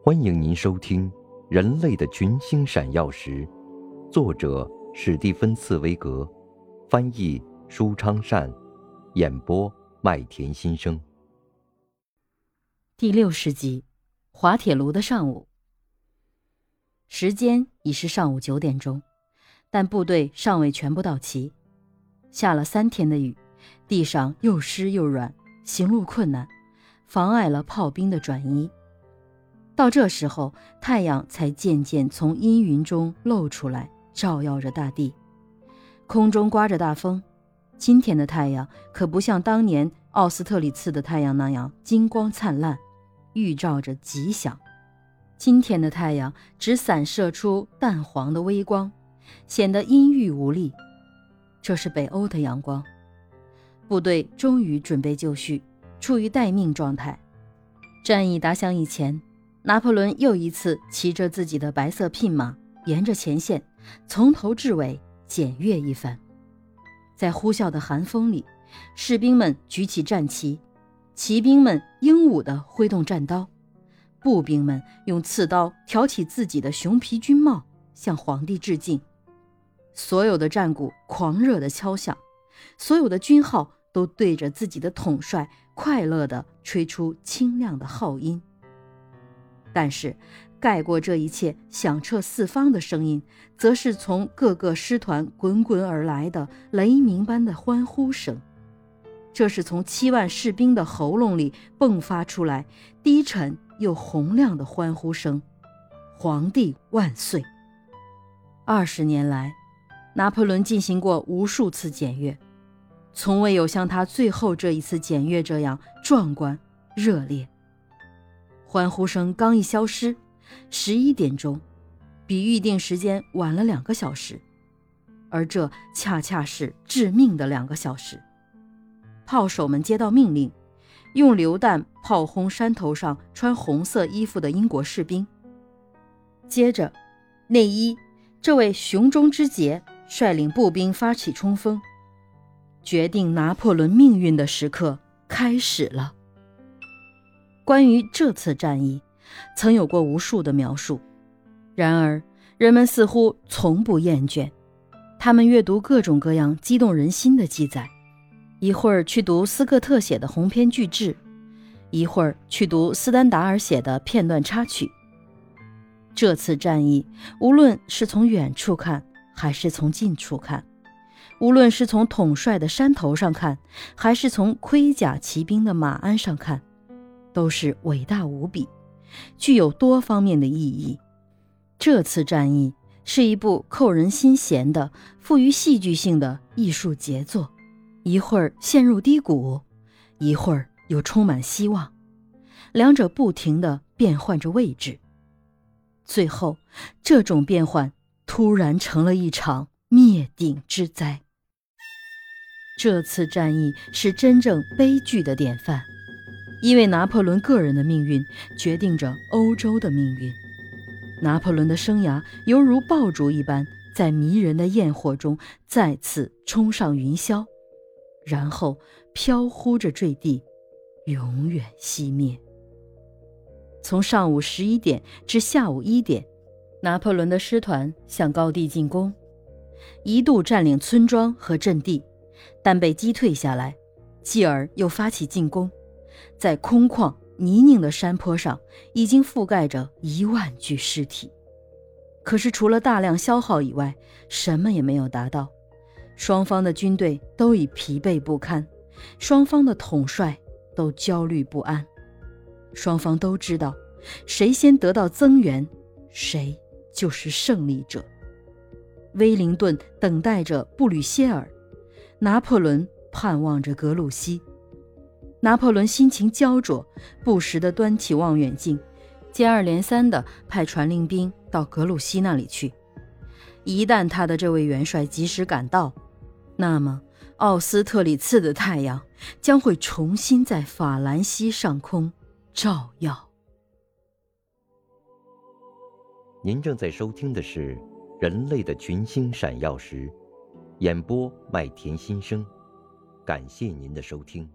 欢迎您收听《人类的群星闪耀时》，作者史蒂芬·茨威格，翻译舒昌善，演播麦田心声。第六十集，滑铁卢的上午。时间已是上午九点钟，但部队尚未全部到齐。下了三天的雨，地上又湿又软，行路困难，妨碍了炮兵的转移。到这时候，太阳才渐渐从阴云中露出来，照耀着大地。空中刮着大风，今天的太阳可不像当年奥斯特里茨的太阳那样金光灿烂，预兆着吉祥。今天的太阳只散射出淡黄的微光，显得阴郁无力。这是北欧的阳光。部队终于准备就绪，处于待命状态。战役打响以前。拿破仑又一次骑着自己的白色聘马，沿着前线从头至尾检阅一番。在呼啸的寒风里，士兵们举起战旗，骑兵们英武地挥动战刀，步兵们用刺刀挑起自己的熊皮军帽，向皇帝致敬。所有的战鼓狂热地敲响，所有的军号都对着自己的统帅快乐地吹出清亮的号音。但是，盖过这一切响彻四方的声音，则是从各个师团滚滚而来的雷鸣般的欢呼声。这是从七万士兵的喉咙里迸发出来低沉又洪亮的欢呼声：“皇帝万岁！”二十年来，拿破仑进行过无数次检阅，从未有像他最后这一次检阅这样壮观热烈。欢呼声刚一消失，十一点钟，比预定时间晚了两个小时，而这恰恰是致命的两个小时。炮手们接到命令，用榴弹炮轰山头上穿红色衣服的英国士兵。接着，内伊这位雄中之杰率领步兵发起冲锋，决定拿破仑命运的时刻开始了。关于这次战役，曾有过无数的描述，然而人们似乎从不厌倦。他们阅读各种各样激动人心的记载，一会儿去读斯科特写的鸿篇巨制，一会儿去读斯丹达尔写的片段插曲。这次战役，无论是从远处看，还是从近处看，无论是从统帅的山头上看，还是从盔甲骑兵的马鞍上看。都是伟大无比，具有多方面的意义。这次战役是一部扣人心弦的、富于戏剧性的艺术杰作，一会儿陷入低谷，一会儿又充满希望，两者不停地变换着位置。最后，这种变换突然成了一场灭顶之灾。这次战役是真正悲剧的典范。因为拿破仑个人的命运决定着欧洲的命运，拿破仑的生涯犹如爆竹一般，在迷人的焰火中再次冲上云霄，然后飘忽着坠地，永远熄灭。从上午十一点至下午一点，拿破仑的师团向高地进攻，一度占领村庄和阵地，但被击退下来，继而又发起进攻。在空旷泥泞的山坡上，已经覆盖着一万具尸体。可是，除了大量消耗以外，什么也没有达到。双方的军队都已疲惫不堪，双方的统帅都焦虑不安。双方都知道，谁先得到增援，谁就是胜利者。威灵顿等待着布吕歇尔，拿破仑盼望着格鲁希。拿破仑心情焦灼，不时地端起望远镜，接二连三地派传令兵到格鲁希那里去。一旦他的这位元帅及时赶到，那么奥斯特里茨的太阳将会重新在法兰西上空照耀。您正在收听的是《人类的群星闪耀时》，演播麦田心声，感谢您的收听。